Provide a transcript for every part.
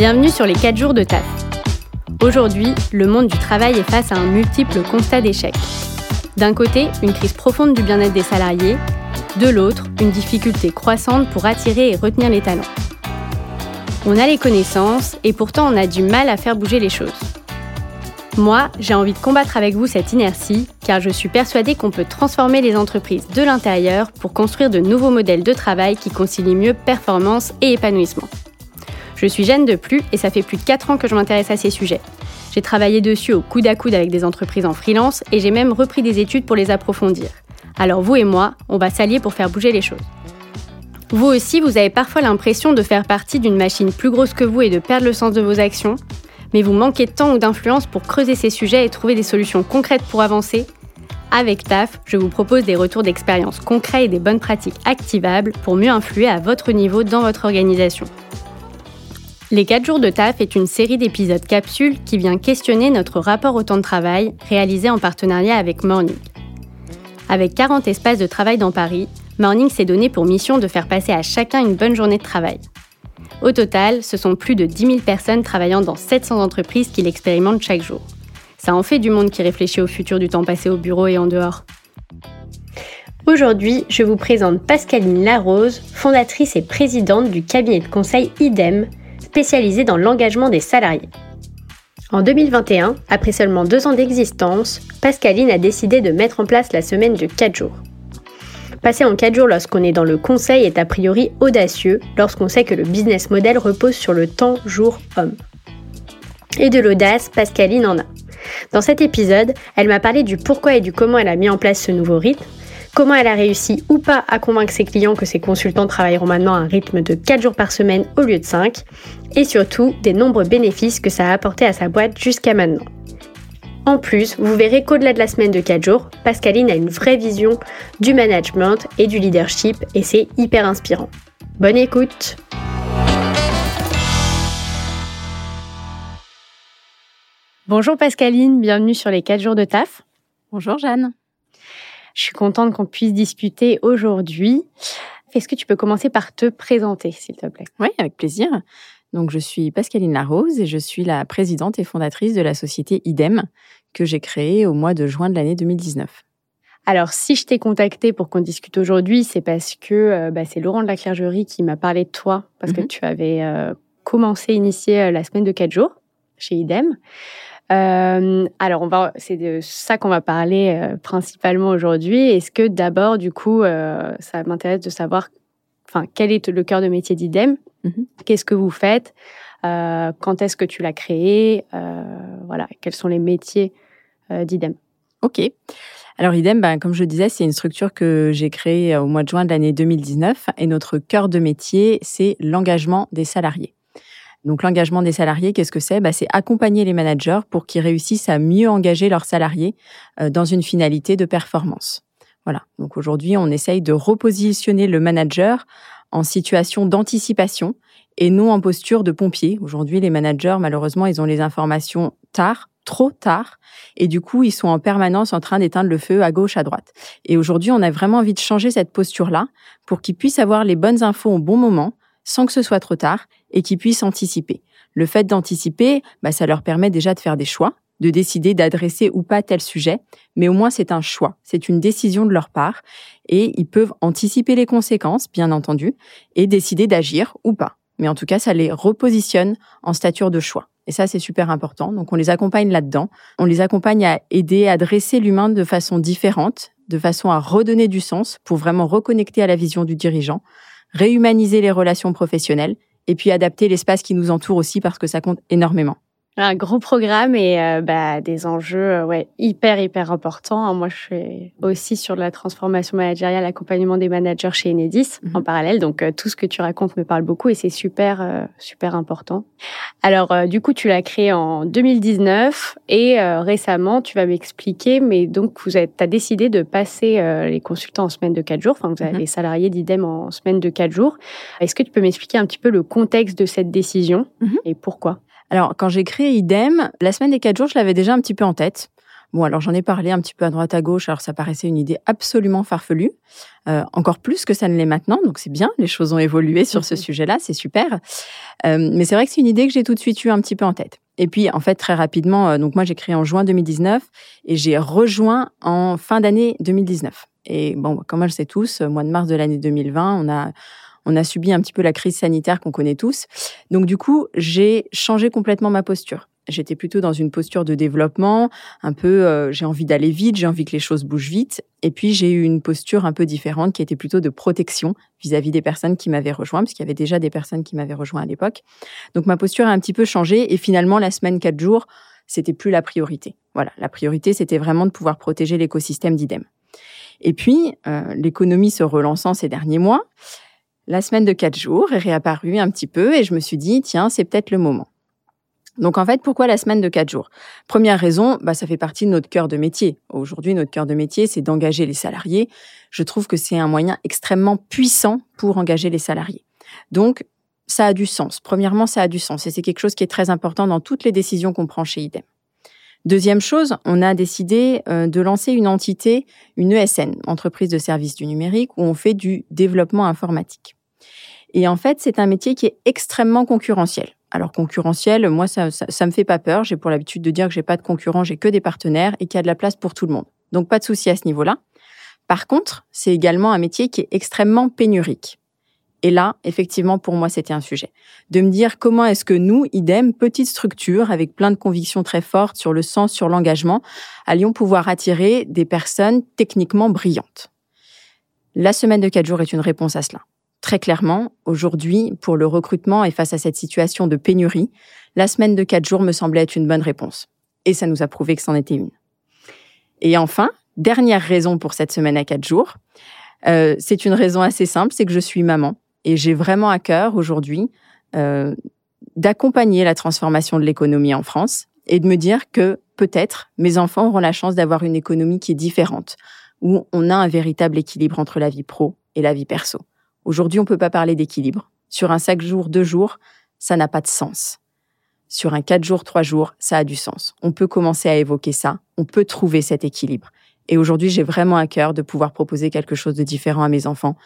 Bienvenue sur les 4 jours de taf. Aujourd'hui, le monde du travail est face à un multiple constat d'échec. D'un côté, une crise profonde du bien-être des salariés, de l'autre, une difficulté croissante pour attirer et retenir les talents. On a les connaissances et pourtant on a du mal à faire bouger les choses. Moi, j'ai envie de combattre avec vous cette inertie car je suis persuadée qu'on peut transformer les entreprises de l'intérieur pour construire de nouveaux modèles de travail qui concilient mieux performance et épanouissement. Je suis Jeanne de Plus et ça fait plus de 4 ans que je m'intéresse à ces sujets. J'ai travaillé dessus au coude à coude avec des entreprises en freelance et j'ai même repris des études pour les approfondir. Alors vous et moi, on va s'allier pour faire bouger les choses. Vous aussi, vous avez parfois l'impression de faire partie d'une machine plus grosse que vous et de perdre le sens de vos actions, mais vous manquez de temps ou d'influence pour creuser ces sujets et trouver des solutions concrètes pour avancer. Avec TAF, je vous propose des retours d'expérience concrets et des bonnes pratiques activables pour mieux influer à votre niveau dans votre organisation. Les 4 jours de taf est une série d'épisodes capsules qui vient questionner notre rapport au temps de travail réalisé en partenariat avec Morning. Avec 40 espaces de travail dans Paris, Morning s'est donné pour mission de faire passer à chacun une bonne journée de travail. Au total, ce sont plus de 10 000 personnes travaillant dans 700 entreprises qui l'expérimentent chaque jour. Ça en fait du monde qui réfléchit au futur du temps passé au bureau et en dehors. Aujourd'hui, je vous présente Pascaline Larose, fondatrice et présidente du cabinet de conseil IDEM, spécialisée dans l'engagement des salariés. En 2021, après seulement deux ans d'existence, Pascaline a décidé de mettre en place la semaine de 4 jours. Passer en 4 jours lorsqu'on est dans le conseil est a priori audacieux lorsqu'on sait que le business model repose sur le temps jour-homme. Et de l'audace, Pascaline en a. Dans cet épisode, elle m'a parlé du pourquoi et du comment elle a mis en place ce nouveau rythme, comment elle a réussi ou pas à convaincre ses clients que ses consultants travailleront maintenant à un rythme de 4 jours par semaine au lieu de 5, et surtout des nombreux bénéfices que ça a apporté à sa boîte jusqu'à maintenant. En plus, vous verrez qu'au-delà de la semaine de 4 jours, Pascaline a une vraie vision du management et du leadership et c'est hyper inspirant. Bonne écoute Bonjour Pascaline, bienvenue sur les 4 jours de taf. Bonjour Jeanne. Je suis contente qu'on puisse discuter aujourd'hui. Est-ce que tu peux commencer par te présenter, s'il te plaît? Oui, avec plaisir. Donc, je suis Pascaline Larose et je suis la présidente et fondatrice de la société IDEM que j'ai créée au mois de juin de l'année 2019. Alors, si je t'ai contacté pour qu'on discute aujourd'hui, c'est parce que euh, bah, c'est Laurent de la Clergerie qui m'a parlé de toi, parce que mhm. tu avais euh, commencé, initié euh, la semaine de 4 jours chez IDEM. Euh, alors, on va, c'est de ça qu'on va parler euh, principalement aujourd'hui. Est-ce que d'abord, du coup, euh, ça m'intéresse de savoir, enfin, quel est le cœur de métier d'IDEM? Mhm. Qu'est-ce que vous faites? Quand est-ce que tu l'as créé? Voilà, quels sont les métiers d'IDEM? Ok. Alors IDEM, ben, comme je le disais, c'est une structure que j'ai créée au mois de juin de l'année 2019 et notre cœur de métier, c'est l'engagement des salariés. Donc l'engagement des salariés, qu'est-ce que c'est? Bah, C'est accompagner les managers pour qu'ils réussissent à mieux engager leurs salariés euh, dans une finalité de performance. Voilà. Donc aujourd'hui, on essaye de repositionner le manager en situation d'anticipation et non en posture de pompier. Aujourd'hui, les managers, malheureusement, ils ont les informations tard, trop tard, et du coup, ils sont en permanence en train d'éteindre le feu à gauche, à droite. Et aujourd'hui, on a vraiment envie de changer cette posture-là pour qu'ils puissent avoir les bonnes infos au bon moment, sans que ce soit trop tard et qu'ils puissent anticiper. Le fait d'anticiper, bah, ça leur permet déjà de faire des choix, de décider d'adresser ou pas tel sujet, mais au moins c'est un choix, c'est une décision de leur part, et ils peuvent anticiper les conséquences, bien entendu, et décider d'agir ou pas. Mais en tout cas, ça les repositionne en stature de choix. Et ça, c'est super important. Donc, on les accompagne là-dedans. On les accompagne à aider à dresser l'humain de façon différente, de façon à redonner du sens pour vraiment reconnecter à la vision du dirigeant, réhumaniser les relations professionnelles et puis adapter l'espace qui nous entoure aussi parce que ça compte énormément. Un gros programme et euh, bah, des enjeux euh, ouais, hyper, hyper importants. Moi, je suis aussi sur la transformation managériale, l'accompagnement des managers chez Enedis mhm. en parallèle. Donc, euh, tout ce que tu racontes me parle beaucoup et c'est super, super important. Alors, du coup, tu l'as créé en 2019 et récemment, tu vas m'expliquer, mais donc, vous as décidé de passer les consultants en semaine de 4 jours. Enfin, vous avez mhm. les salariés d'IDEM en semaine de 4 jours. Est-ce que tu peux m'expliquer un petit peu le contexte de cette décision mhm. et pourquoi? Alors, quand j'ai créé IDEM, la semaine des quatre jours, je l'avais déjà un petit peu en tête Bon, alors j'en ai parlé un petit peu à droite à gauche, alors ça paraissait une idée absolument farfelue, euh, encore plus que ça ne l'est maintenant, donc c'est bien, les choses ont évolué sur ce sujet-là, c'est super. Euh, mais c'est vrai que c'est une idée que j'ai tout de suite eu un petit peu en tête. Et puis, en fait, très rapidement, euh, donc moi j'ai créé en juin 2019 et j'ai rejoint en fin d'année 2019. Et bon, comme on le sait tous, mois de mars de l'année 2020, on a on a subi un petit peu la crise sanitaire qu'on connaît tous. Donc du coup, j'ai changé complètement ma posture. J'étais plutôt dans une posture de développement, un peu euh, j'ai envie d'aller vite, j'ai envie que les choses bougent vite. Et puis j'ai eu une posture un peu différente qui était plutôt de protection vis-à-vis des personnes qui m'avaient rejoint, puisqu'il y avait déjà des personnes qui m'avaient rejoint à l'époque. Donc ma posture a un petit peu changé et finalement la semaine 4 jours, c'était plus la priorité. Voilà, la priorité c'était vraiment de pouvoir protéger l'écosystème d'IDEM. Et puis euh, l'économie se relançant ces derniers mois, la semaine de 4 jours est réapparue un petit peu et je me suis dit tiens, c'est peut-être le moment. Donc en fait, pourquoi la semaine de quatre jours? Première raison, bah, ça fait partie de notre cœur de métier. Aujourd'hui, notre cœur de métier, c'est d'engager les salariés. Je trouve que c'est un moyen extrêmement puissant pour engager les salariés. Donc, ça a du sens. Premièrement, ça a du sens et c'est quelque chose qui est très important dans toutes les décisions qu'on prend chez IDEM. Deuxième chose, on a décidé euh, de lancer une entité, une ESN, entreprise de services du numérique, où on fait du développement informatique. Et en fait, c'est un métier qui est extrêmement concurrentiel. Alors concurrentiel, moi ça, ça, me fait pas peur. J'ai pour l'habitude de dire que j'ai pas de concurrents, j'ai que des partenaires et qu'il y a de la place pour tout le monde. Donc pas de souci à ce niveau-là. Par contre, c'est également un métier qui est extrêmement pénurique. Et là, effectivement, pour moi, c'était un sujet. De me dire comment est-ce que nous, idem, petite structure, avec plein de convictions très fortes sur le sens, sur l'engagement, allions pouvoir attirer des personnes techniquement brillantes. La semaine de quatre jours est une réponse à cela. Très clairement, aujourd'hui, pour le recrutement et face à cette situation de pénurie, la semaine de quatre jours me semblait être une bonne réponse. Et ça nous a prouvé que c'en était une. Et enfin, dernière raison pour cette semaine à quatre jours, euh, c'est une raison assez simple, c'est que je suis maman et j'ai vraiment à cœur aujourd'hui euh, d'accompagner la transformation de l'économie en France et de me dire que peut-être mes enfants auront la chance d'avoir une économie qui est différente, où on a un véritable équilibre entre la vie pro et la vie perso. Aujourd'hui, on ne peut pas parler d'équilibre. Sur un 5 jours, 2 jours, ça n'a pas de sens. Sur un 4 jours, 3 jours, ça a du sens. On peut commencer à évoquer ça. On peut trouver cet équilibre. Et aujourd'hui, j'ai vraiment à cœur de pouvoir proposer quelque chose de différent à mes enfants.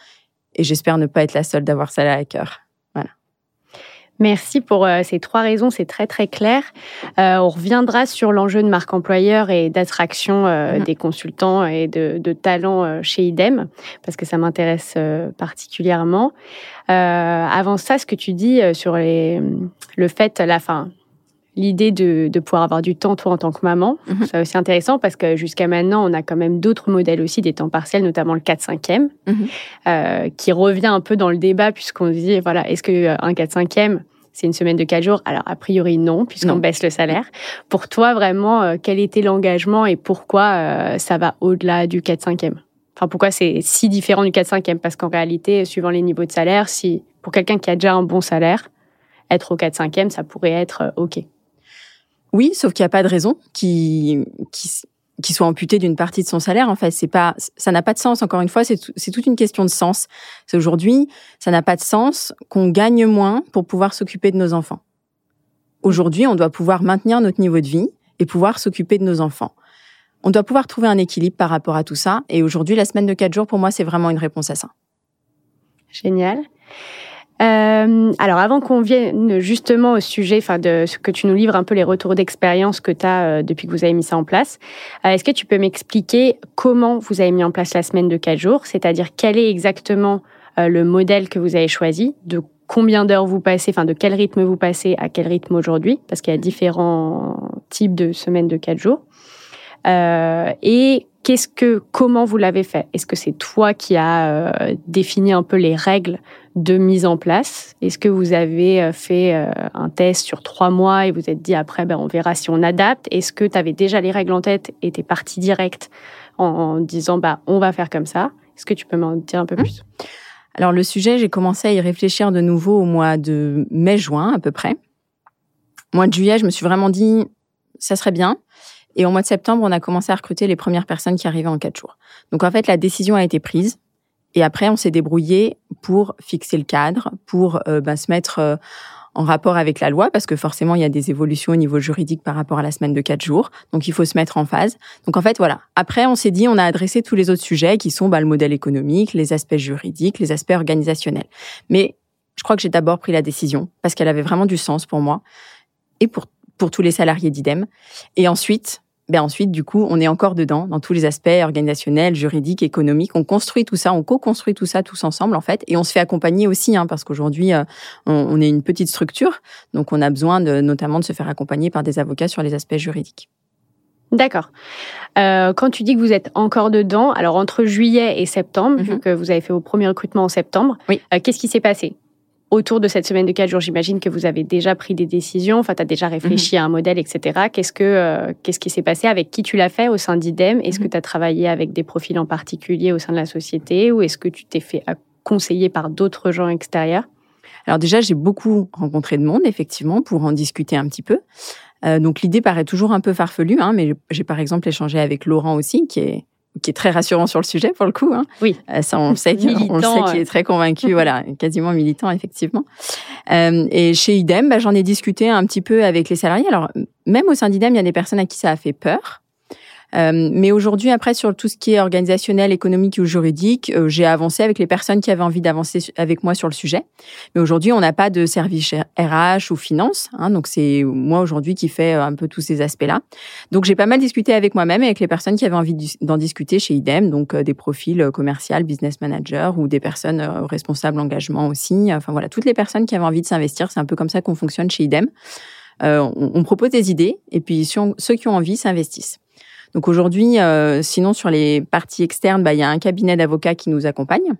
Et j'espère ne pas être la seule d'avoir ça là à cœur. Merci pour euh, ces trois raisons, c'est très très clair. Euh, on reviendra sur l'enjeu de marque employeur et d'attraction euh, mm-hmm. des consultants et de, de talents chez IDEM, parce que ça m'intéresse particulièrement. avant ça, ce que tu dis sur les, le fait, la fin, l'idée de, de, pouvoir avoir du temps, toi, en tant que maman. Mm-hmm. C'est aussi intéressant parce que jusqu'à maintenant, on a quand même d'autres modèles aussi, des temps partiels, notamment le 4-5e, mm-hmm. qui revient un peu dans le débat puisqu'on dit, voilà, est-ce qu'un 4-5e, c'est une semaine de 4 jours? Alors, a priori, non, puisqu'on baisse le salaire. Pour toi, vraiment, euh, quel était l'engagement et pourquoi euh, ça va au-delà du 4-5e Enfin, pourquoi c'est si différent du 4-5e Parce qu'en réalité, suivant les niveaux de salaire, si pour quelqu'un qui a déjà un bon salaire, être au 4-5e, ça pourrait être euh, OK. Oui, sauf qu'il n'y a pas de raison qui, qui, soit amputé d'une partie de son salaire. En fait, c'est pas, ça n'a pas de sens. Encore une fois, c'est toute une question de sens. C'est aujourd'hui, ça n'a pas de sens qu'on gagne moins pour pouvoir s'occuper de nos enfants. Aujourd'hui, on doit pouvoir maintenir notre niveau de vie et pouvoir s'occuper de nos enfants. On doit pouvoir trouver un équilibre par rapport à tout ça. Et aujourd'hui, la semaine de quatre jours, pour moi, c'est vraiment une réponse à ça. Génial. Euh, alors, avant qu'on vienne justement au sujet, enfin, de ce que tu nous livres un peu les retours d'expérience que tu as euh, depuis que vous avez mis ça en place, euh, est-ce que tu peux m'expliquer comment vous avez mis en place la semaine de 4 jours, c'est-à-dire quel est exactement le modèle que vous avez choisi, de combien d'heures vous passez, enfin, de quel rythme vous passez à quel rythme aujourd'hui, parce qu'il y a différents types de semaines de 4 jours, et qu'est-ce que, comment vous l'avez fait? Est-ce que c'est toi qui as défini un peu les règles de mise en place? Est-ce que vous avez euh, fait euh, un test sur trois mois et vous êtes dit après, ben, on verra si on adapte? Est-ce que tu avais déjà les règles en tête et tu es parti direct en, disant bah, on va faire comme ça? Est-ce que tu peux m'en dire un peu mmh. plus? Alors le sujet, j'ai commencé à y réfléchir de nouveau au mois de mai-juin à peu près. Au mois de juillet, je me suis vraiment dit ça serait bien. Et au mois de septembre, on a commencé à recruter les premières personnes qui arrivaient en quatre jours. Donc en fait, la décision a été prise. Et après, on s'est débrouillé pour fixer le cadre, pour euh, bah, se mettre euh, en rapport avec la loi, parce que forcément, il y a des évolutions au niveau juridique par rapport à la semaine de quatre jours. Donc, il faut se mettre en phase. Donc, en fait, voilà. Après, on s'est dit, on a adressé tous les autres sujets qui sont bah, le modèle économique, les aspects juridiques, les aspects organisationnels. Mais je crois que j'ai d'abord pris la décision parce qu'elle avait vraiment du sens pour moi et pour, pour tous les salariés d'IDEM. Et ensuite, ben ensuite, du coup, on est encore dedans, dans tous les aspects organisationnels, juridiques, économiques. On construit tout ça, on co-construit tout ça tous ensemble, en fait. Et on se fait accompagner aussi, hein, parce qu'aujourd'hui, euh, on, est une petite structure. Donc, on a besoin de, notamment de se faire accompagner par des avocats sur les aspects juridiques. D'accord. Euh, quand tu dis que vous êtes encore dedans, alors entre juillet et septembre, vu mhm. que vous avez fait vos premiers recrutements en septembre, oui. Euh, qu'est-ce qui s'est passé? Autour de cette semaine de quatre jours, j'imagine que vous avez déjà pris des décisions, enfin, tu as déjà réfléchi mhm. à un modèle, etc. Qu'est-ce, que, euh, qu'est-ce qui s'est passé? Avec qui tu l'as fait au sein d'IDEM? Est-ce que mhm. tu as travaillé avec des profils en particulier au sein de la société? Ou est-ce que tu t'es fait conseiller par d'autres gens extérieurs? Alors déjà, j'ai beaucoup rencontré de monde, effectivement, pour en discuter un petit peu. Euh, donc l'idée paraît toujours un peu farfelue, hein, mais j'ai par exemple échangé avec Laurent aussi, qui est qui est très rassurant sur le sujet pour le coup. Hein. Oui. Euh, ça, on sait qu'il est très convaincu, voilà, quasiment militant effectivement. Euh, et chez IDEM, bah, j'en ai discuté un petit peu avec les salariés. Alors même au sein d'IDEM, il y a des personnes à qui ça a fait peur. Euh, mais aujourd'hui, après, sur tout ce qui est organisationnel, économique ou juridique, euh, j'ai avancé avec les personnes qui avaient envie d'avancer avec moi sur le sujet. Mais aujourd'hui, on n'a pas de service RH ou finance. Hein, donc, c'est moi aujourd'hui qui fais euh, un peu tous ces aspects-là. Donc, j'ai pas mal discuté avec moi-même et avec les personnes qui avaient envie d'en discuter chez IDEM. Donc, des profils commercial, business manager ou des personnes responsables engagement aussi. Enfin, voilà, toutes les personnes qui avaient envie de s'investir. C'est un peu comme ça qu'on fonctionne chez IDEM. on, on, propose des idées et puis ceux qui ont envie s'investissent. Donc aujourd'hui, euh, sinon sur les parties externes, bah, il y a un cabinet d'avocats qui nous accompagne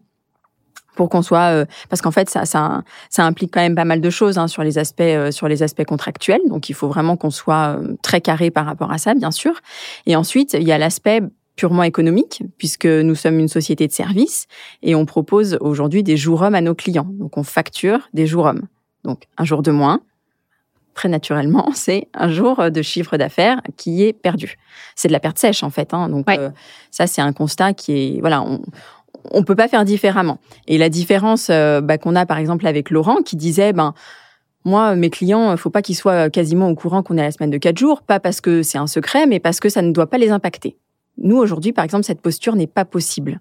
pour qu'on soit euh, parce qu'en fait ça, implique quand même pas mal de choses hein, sur les aspects euh, sur les aspects contractuels. Donc il faut vraiment qu'on soit très carré par rapport à ça bien sûr. Et ensuite il y a l'aspect purement économique puisque nous sommes une société de services et on propose aujourd'hui des jours hommes à nos clients. Donc on facture des jours hommes. Donc un jour de moins très naturellement, c'est un jour de chiffre d'affaires qui est perdu. C'est de la perte sèche en fait. Hein. Donc euh, ça, c'est un constat qui est voilà. On, on peut pas faire différemment. Et la différence euh, bah, qu'on a par exemple avec Laurent qui disait ben moi, mes clients, faut pas qu'ils soient quasiment au courant qu'on est à la semaine de quatre jours, pas parce que c'est un secret, mais parce que ça ne doit pas les impacter. Nous, aujourd'hui, par exemple, cette posture n'est pas possible.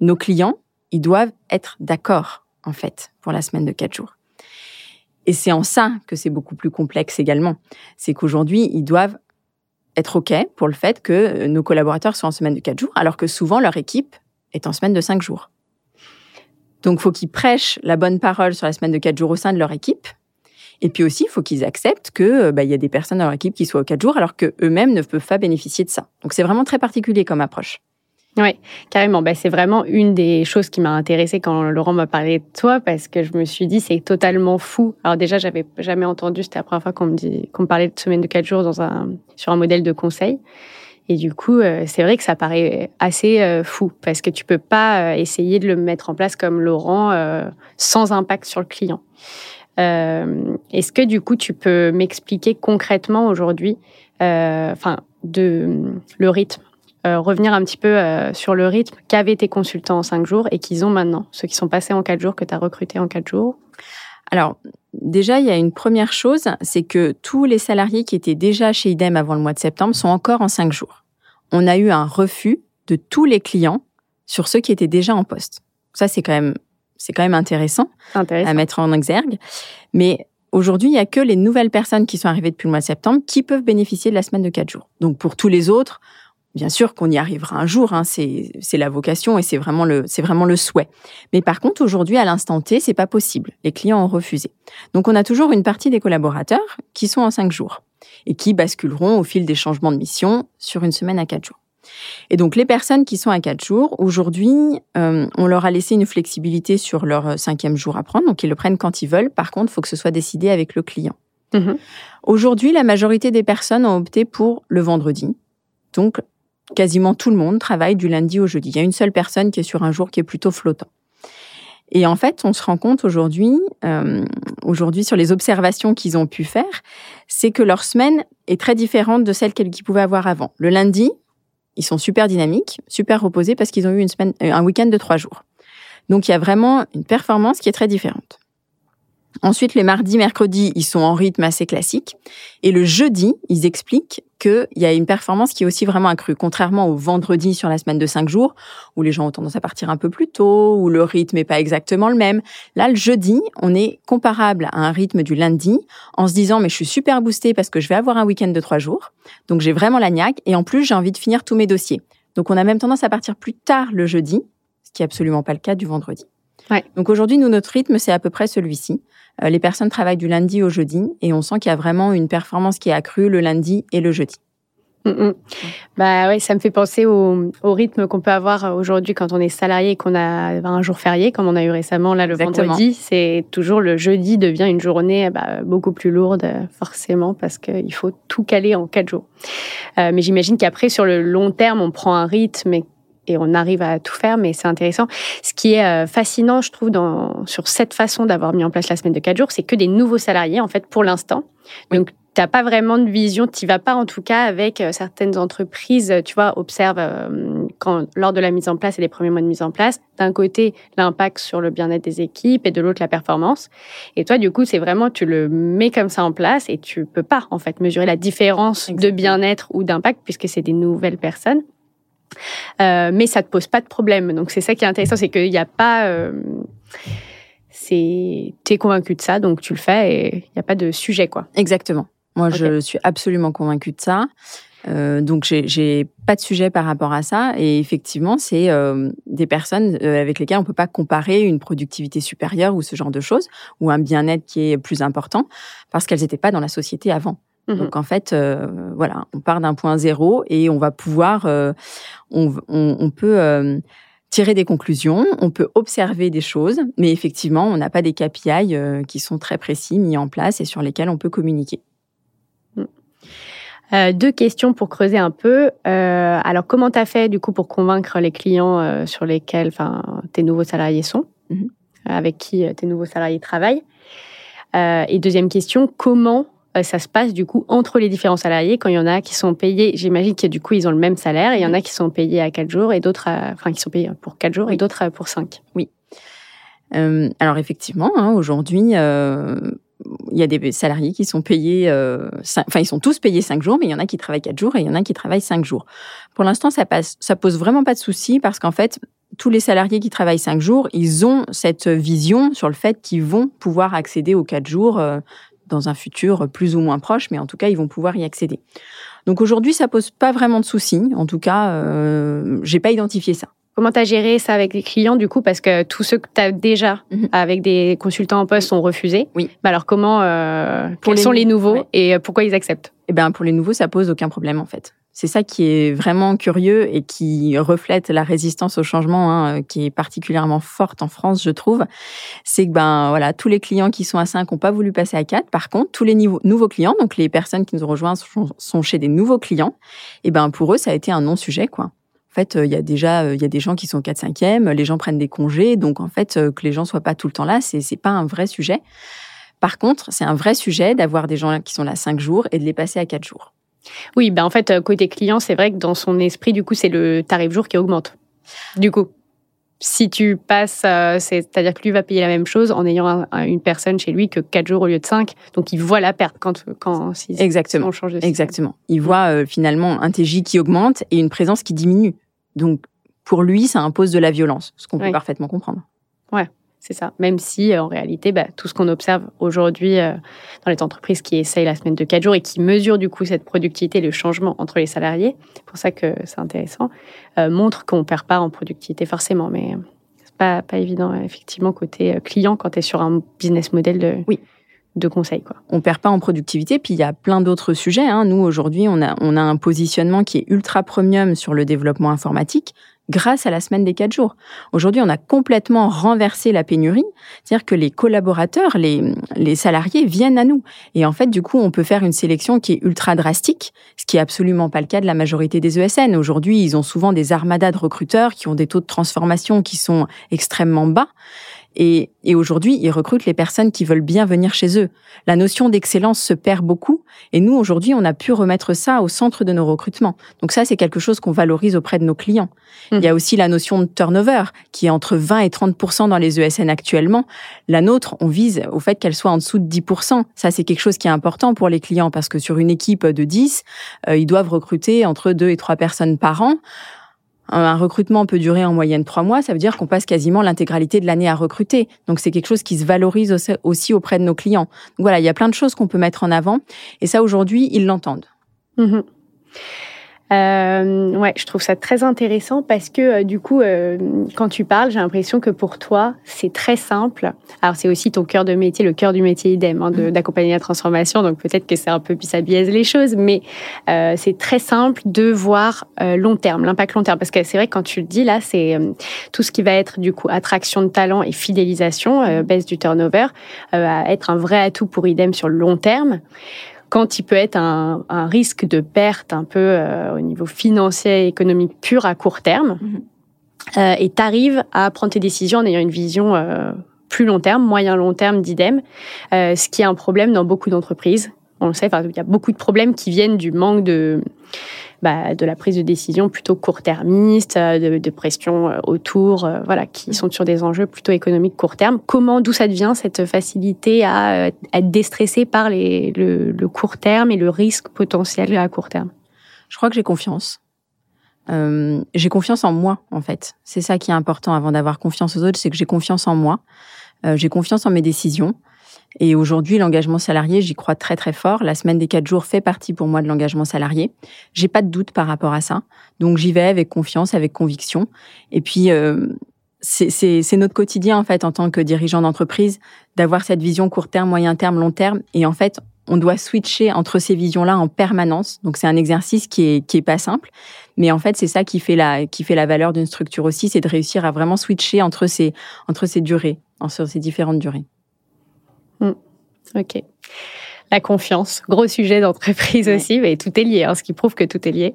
Nos clients, ils doivent être d'accord, en fait, pour la semaine de quatre jours. Et c'est en ça que c'est beaucoup plus complexe également. C'est qu'aujourd'hui, ils doivent être OK pour le fait que euh, nos collaborateurs soient en semaine de 4 jours, alors que souvent leur équipe est en semaine de 5 jours. Donc, il faut qu'ils prêchent la bonne parole sur la semaine de 4 jours au sein de leur équipe. Et puis aussi, il faut qu'ils acceptent qu'il euh, bah, y a des personnes dans leur équipe qui soient aux 4 jours, alors qu'eux-mêmes ne peuvent pas bénéficier de ça. Donc, c'est vraiment très particulier comme approche. Oui, carrément. Bah, c'est vraiment une des choses qui m'a intéressée quand Laurent m'a parlé de toi, parce que je me suis dit, c'est totalement fou. Alors déjà, j'avais jamais entendu, c'était la première fois qu'on me, dit, qu'on me parlait de semaine de quatre jours dans un, sur un modèle de conseil. Et du coup, euh, c'est vrai que ça paraît assez euh, fou, parce que tu peux pas euh, essayer de le mettre en place comme Laurent sans impact sur le client. est-ce que du coup, tu peux m'expliquer concrètement aujourd'hui, enfin, de le rythme euh, revenir un petit peu euh, sur le rythme qu'avaient tes consultants en cinq jours et qu'ils ont maintenant, ceux qui sont passés en quatre jours, que tu as recrutés en quatre jours Alors, déjà, il y a une première chose, c'est que tous les salariés qui étaient déjà chez IDEM avant le mois de septembre sont encore en cinq jours. On a eu un refus de tous les clients sur ceux qui étaient déjà en poste. Ça, c'est quand même, c'est quand même intéressant, intéressant, à mettre en exergue. Mais Aujourd'hui, il n'y a que les nouvelles personnes qui sont arrivées depuis le mois de septembre qui peuvent bénéficier de la semaine de quatre jours. Donc pour tous les autres, Bien sûr qu'on y arrivera un jour, hein, c'est la vocation et c'est vraiment le vraiment le souhait. Mais par contre, aujourd'hui, à l'instant T, c'est pas possible. Les clients ont refusé. Donc, on a toujours une partie des collaborateurs qui sont en cinq jours et qui basculeront au fil des changements de mission sur une semaine à quatre jours. Et donc, les personnes qui sont à quatre jours, aujourd'hui, euh, on leur a laissé une flexibilité sur leur cinquième jour à prendre. Donc, ils le prennent quand ils veulent. Par contre, il faut que ce soit décidé avec le client. Mmh aujourd'hui, la majorité des personnes ont opté pour le vendredi. Donc, quasiment tout le monde travaille du lundi au jeudi. Il y a une seule personne qui est sur un jour qui est plutôt flottant. Et en fait, on se rend compte aujourd'hui, euh, aujourd'hui sur les observations qu'ils ont pu faire, c'est que leur semaine est très différente de celle qu'ils pouvaient avoir avant. Le lundi, ils sont super dynamiques, super reposés parce qu'ils ont eu une semaine, euh, un week-end de trois jours. Donc il y a vraiment une performance qui est très différente. Ensuite, les mardis, mercredis, ils sont en rythme assez classique. Et le jeudi, ils expliquent qu'il y a une performance qui est aussi vraiment accrue. Contrairement au vendredi sur la semaine de cinq jours, où les gens ont tendance à partir un peu plus tôt, où le rythme n'est pas exactement le même. Là, le jeudi, on est comparable à un rythme du lundi, en se disant, mais je suis super boosté parce que je vais avoir un week-end de trois jours. Donc, j'ai vraiment la niaque. Et en plus, j'ai envie de finir tous mes dossiers. Donc, on a même tendance à partir plus tard le jeudi, ce qui est absolument pas le cas du vendredi. Donc aujourd'hui, nous, notre rythme, c'est à peu près celui-ci. Euh, les personnes travaillent du lundi au jeudi et on sent qu'il y a vraiment une performance qui est accrue le lundi et le jeudi. Mm, mm. Bah ouais, ça me fait penser au, rythme qu'on peut avoir aujourd'hui quand on est salarié et qu'on a un jour férié, comme on a eu récemment là le vendredi. C'est toujours le jeudi devient une journée bah, beaucoup plus lourde forcément parce qu'il faut tout caler en quatre jours. Euh, mais j'imagine qu'après sur le long terme, on prend un rythme et et on arrive à tout faire, mais c'est intéressant. Ce qui est euh, fascinant, je trouve, dans, sur cette façon d'avoir mis en place la semaine de 4 jours, c'est que des nouveaux salariés, en fait, pour l'instant. Donc, tu n'as pas vraiment de vision, tu vas pas en tout cas avec euh, certaines entreprises, tu vois, observe euh, quand, lors de la mise en place et les premiers mois de mise en place, d'un côté l'impact sur le bien-être des équipes et de l'autre la performance. Et toi, du coup, c'est vraiment, tu le mets comme ça en place et tu peux pas, en fait, mesurer la différence de bien-être ou d'impact puisque c'est des nouvelles personnes. Euh, mais ça te pose pas de problème. Donc c'est ça qui est intéressant, c'est qu'il n'y a pas, euh, c'est, es convaincu de ça, donc tu le fais et il n'y a pas de sujet quoi. Exactement. Moi, je suis absolument convaincue de ça. Euh, donc j'ai pas de sujet par rapport à ça et effectivement c'est euh, des personnes avec lesquelles on peut pas comparer une productivité supérieure ou ce genre de choses ou un bien-être qui est plus important parce qu'elles n'étaient pas dans la société avant. Mmh Donc en fait, euh, voilà, on part d'un point zéro et on va pouvoir, euh, on, peut euh, tirer des conclusions, on peut observer des choses, mais effectivement, on n'a pas des KPI qui sont très précis mis en place et sur lesquels on peut communiquer. Mmh. deux questions pour creuser un peu. alors, comment tu as fait du coup pour convaincre les clients sur lesquels tes nouveaux salariés sont, mmh avec qui tes nouveaux salariés travaillent? Et deuxième question, comment euh, ça se passe du coup entre les différents salariés quand il y en a qui sont payés, j'imagine que du coup ils ont le même salaire, et il y en a qui sont payés à 4 jours et d'autres, enfin qui sont payés pour 4 jours et d'autres pour 5. Oui. Euh, alors effectivement, hein, aujourd'hui, euh, il y a des salariés qui sont payés, enfin ils sont tous payés 5 jours, mais il y en a qui travaillent 4 jours et il y en a qui travaillent 5 jours. Pour l'instant, ça passe, ça pose vraiment pas de souci parce qu'en fait, tous les salariés qui travaillent 5 jours, ils ont cette vision sur le fait qu'ils vont pouvoir accéder aux 4 jours dans un futur plus ou moins proche, mais en tout cas, ils vont pouvoir y accéder. Donc aujourd'hui, ça pose pas vraiment de soucis. En tout cas, euh, j'ai pas identifié ça. Comment tu as géré ça avec les clients du coup? Parce que tous ceux que tu as déjà mhm. avec des consultants en poste sont refusés. Oui. Bah alors comment euh, Quels sont les nouveaux et pourquoi ils acceptent? Eh ben pour les nouveaux, ça pose aucun problème en fait. C'est ça qui est vraiment curieux et qui reflète la résistance au changement, hein, qui est particulièrement forte en France, je trouve. C'est que ben voilà, tous les clients qui sont à 5 n'ont pas voulu passer à 4. Par contre, tous les nouveaux clients, donc les personnes qui nous ont rejoints sont, chez des nouveaux clients. Et ben pour eux, ça a été un non-sujet quoi. En fait, il y a déjà il y a des gens qui sont 4 5e, les gens prennent des congés, donc en fait que les gens soient pas tout le temps là, c'est c'est pas un vrai sujet. Par contre, c'est un vrai sujet d'avoir des gens qui sont là 5 jours et de les passer à 4 jours. Oui, ben en fait, euh, côté client, c'est vrai que dans son esprit, du coup, c'est le tarif jour qui augmente. Du coup, si tu passes, euh, c'est-à-dire que lui va payer la même chose en ayant une personne chez lui que 4 jours au lieu de 5. Donc, il voit la perte quand, quand si, Exactement. on change de système. Exactement. Il voit euh, finalement un TJ qui augmente et une présence qui diminue. Donc, pour lui, ça impose de la violence, ce qu'on peut parfaitement comprendre. Ouais. C'est ça. Même si, euh, en réalité, bah, tout ce qu'on observe aujourd'hui euh, dans les entreprises qui essayent la semaine de 4 jours et qui mesurent du coup cette productivité, le changement entre les salariés, c'est pour ça que c'est intéressant, euh, montre qu'on ne perd pas en productivité forcément. Mais c'est pas, pas évident, effectivement, côté client, quand tu es sur un business model de. Oui de conseils. Quoi. On perd pas en productivité, puis il y a plein d'autres sujets. Hein. Nous, aujourd'hui, on a, on a un positionnement qui est ultra premium sur le développement informatique grâce à la semaine des quatre jours. Aujourd'hui, on a complètement renversé la pénurie, c'est-à-dire que les collaborateurs, les, les salariés viennent à nous. Et en fait, du coup, on peut faire une sélection qui est ultra drastique, ce qui est absolument pas le cas de la majorité des ESN. Aujourd'hui, ils ont souvent des armadas de recruteurs qui ont des taux de transformation qui sont extrêmement bas. Et, et aujourd'hui, ils recrutent les personnes qui veulent bien venir chez eux. La notion d'excellence se perd beaucoup. Et nous, aujourd'hui, on a pu remettre ça au centre de nos recrutements. Donc ça, c'est quelque chose qu'on valorise auprès de nos clients. Mmh. Il y a aussi la notion de turnover, qui est entre 20 et 30% dans les ESN actuellement. La nôtre, on vise au fait qu'elle soit en dessous de 10 Ça, c'est quelque chose qui est important pour les clients parce que sur une équipe de 10, euh, ils doivent recruter entre 2 et 3 personnes par an. Un recrutement peut durer en moyenne trois mois, ça veut dire qu'on passe quasiment l'intégralité de l'année à recruter. Donc c'est quelque chose qui se valorise aussi auprès de nos clients. Donc voilà, il y a plein de choses qu'on peut mettre en avant et ça aujourd'hui, ils l'entendent. Mmh euh, ouais, je trouve ça très intéressant parce que euh, du coup, euh, quand tu parles, j'ai l'impression que pour toi, c'est très simple. Alors c'est aussi ton cœur de métier, le cœur du métier idem, hein, mm. d'accompagner la transformation. Donc peut-être que c'est un peu ça biaise les choses, mais euh, c'est très simple de voir euh, long terme, l'impact long terme. Parce que c'est vrai que quand tu le dis là, c'est euh, tout ce qui va être du coup attraction de talent et fidélisation, baisse du turnover, à être un vrai atout pour idem sur le long terme quand il peut être un, un risque de perte un peu euh, au niveau financier et économique pur à court terme. Mhm. Euh, et tu arrives à prendre tes décisions en ayant une vision euh, plus long terme, moyen long terme d'idem, ce qui est un problème dans beaucoup d'entreprises. On le sait, il y a beaucoup de problèmes qui viennent du manque de bah, de la prise de décision plutôt court-termiste, euh, de, de, pression euh, autour, euh, voilà, qui sont sur des enjeux plutôt économiques court terme. Comment, d'où ça devient cette facilité à être déstressé par les, le, le, court terme et le risque potentiel à court terme? Je crois que j'ai confiance. Euh, j'ai confiance en moi, en fait. C'est ça qui est important avant d'avoir confiance aux autres, c'est que j'ai confiance en moi. Euh, j'ai confiance en mes décisions. Et aujourd'hui, l'engagement salarié, j'y crois très très fort. La semaine des quatre jours fait partie pour moi de l'engagement salarié. J'ai pas de doute par rapport à ça. Donc j'y vais avec confiance, avec conviction. Et puis euh, c'est notre quotidien en fait en tant que dirigeant d'entreprise d'avoir cette vision court terme, moyen terme, long terme. Et en fait, on doit switcher entre ces visions-là en permanence. Donc c'est un exercice qui est qui est pas simple, mais en fait c'est ça qui fait la qui fait la valeur d'une structure aussi, c'est de réussir à vraiment switcher entre ces entre ces durées, entre ces différentes durées. Mm. Ok. La confiance, gros sujet d'entreprise aussi, mais tout est lié, hein, ce qui prouve que tout est lié.